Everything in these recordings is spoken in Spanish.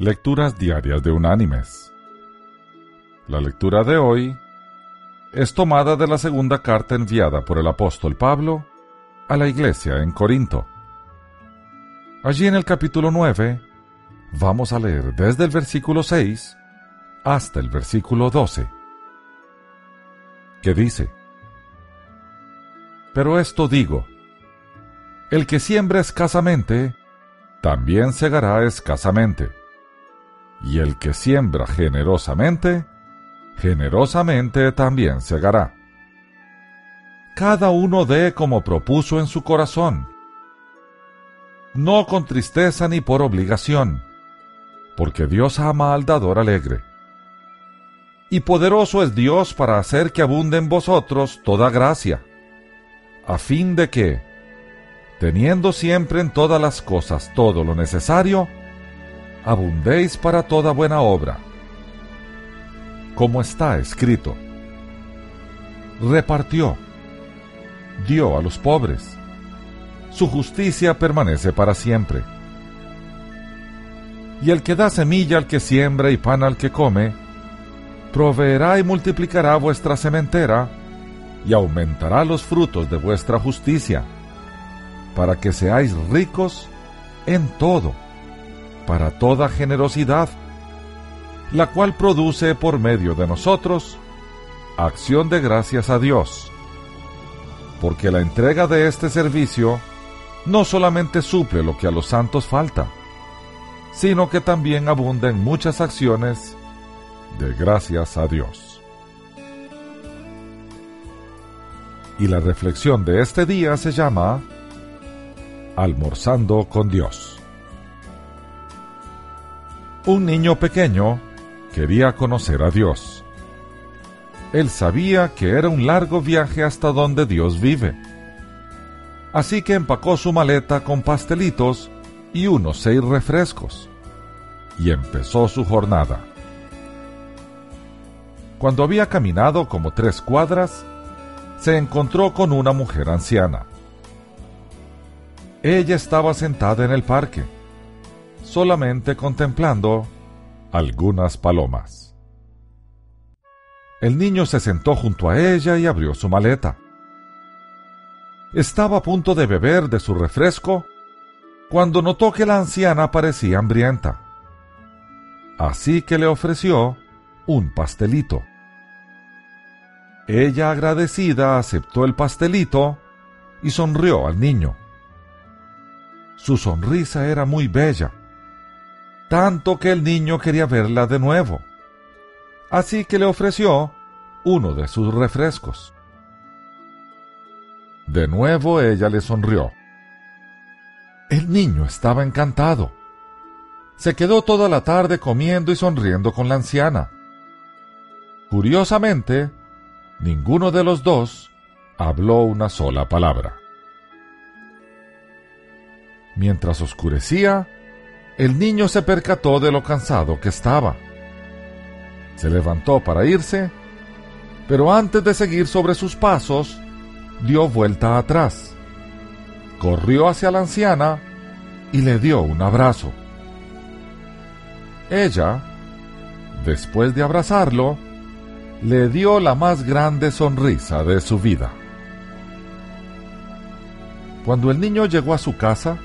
Lecturas Diarias de Unánimes. La lectura de hoy es tomada de la segunda carta enviada por el apóstol Pablo a la iglesia en Corinto. Allí en el capítulo 9 vamos a leer desde el versículo 6 hasta el versículo 12, que dice, Pero esto digo, el que siembra escasamente, también segará escasamente y el que siembra generosamente, generosamente también segará. Cada uno dé como propuso en su corazón, no con tristeza ni por obligación, porque Dios ama al dador alegre. Y poderoso es Dios para hacer que abunde en vosotros toda gracia, a fin de que, teniendo siempre en todas las cosas todo lo necesario, abundéis para toda buena obra. Como está escrito, repartió, dio a los pobres, su justicia permanece para siempre. Y el que da semilla al que siembra y pan al que come, proveerá y multiplicará vuestra sementera, y aumentará los frutos de vuestra justicia, para que seáis ricos en todo para toda generosidad, la cual produce por medio de nosotros acción de gracias a Dios, porque la entrega de este servicio no solamente suple lo que a los santos falta, sino que también abunda en muchas acciones de gracias a Dios. Y la reflexión de este día se llama Almorzando con Dios. Un niño pequeño quería conocer a Dios. Él sabía que era un largo viaje hasta donde Dios vive. Así que empacó su maleta con pastelitos y unos seis refrescos. Y empezó su jornada. Cuando había caminado como tres cuadras, se encontró con una mujer anciana. Ella estaba sentada en el parque solamente contemplando algunas palomas. El niño se sentó junto a ella y abrió su maleta. Estaba a punto de beber de su refresco cuando notó que la anciana parecía hambrienta. Así que le ofreció un pastelito. Ella agradecida aceptó el pastelito y sonrió al niño. Su sonrisa era muy bella tanto que el niño quería verla de nuevo. Así que le ofreció uno de sus refrescos. De nuevo ella le sonrió. El niño estaba encantado. Se quedó toda la tarde comiendo y sonriendo con la anciana. Curiosamente, ninguno de los dos habló una sola palabra. Mientras oscurecía, el niño se percató de lo cansado que estaba. Se levantó para irse, pero antes de seguir sobre sus pasos, dio vuelta atrás. Corrió hacia la anciana y le dio un abrazo. Ella, después de abrazarlo, le dio la más grande sonrisa de su vida. Cuando el niño llegó a su casa,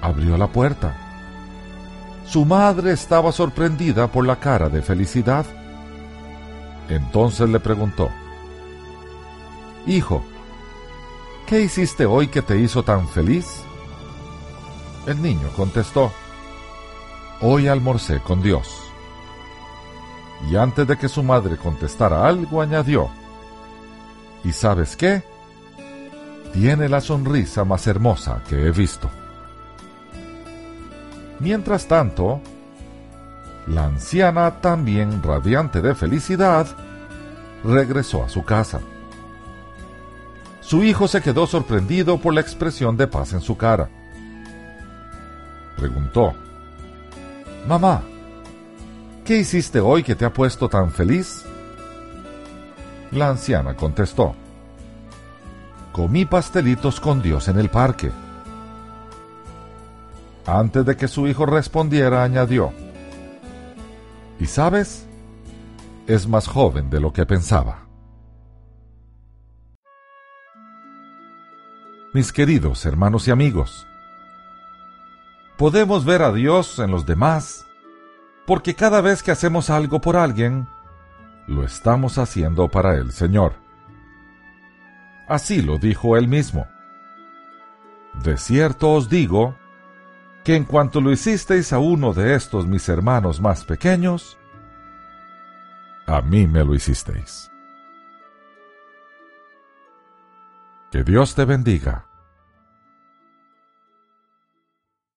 abrió la puerta su madre estaba sorprendida por la cara de felicidad. Entonces le preguntó, Hijo, ¿qué hiciste hoy que te hizo tan feliz? El niño contestó, Hoy almorcé con Dios. Y antes de que su madre contestara algo, añadió, ¿Y sabes qué? Tiene la sonrisa más hermosa que he visto. Mientras tanto, la anciana, también radiante de felicidad, regresó a su casa. Su hijo se quedó sorprendido por la expresión de paz en su cara. Preguntó, Mamá, ¿qué hiciste hoy que te ha puesto tan feliz? La anciana contestó, Comí pastelitos con Dios en el parque. Antes de que su hijo respondiera, añadió, Y sabes, es más joven de lo que pensaba. Mis queridos hermanos y amigos, podemos ver a Dios en los demás porque cada vez que hacemos algo por alguien, lo estamos haciendo para el Señor. Así lo dijo él mismo. De cierto os digo, que en cuanto lo hicisteis a uno de estos mis hermanos más pequeños, a mí me lo hicisteis. Que Dios te bendiga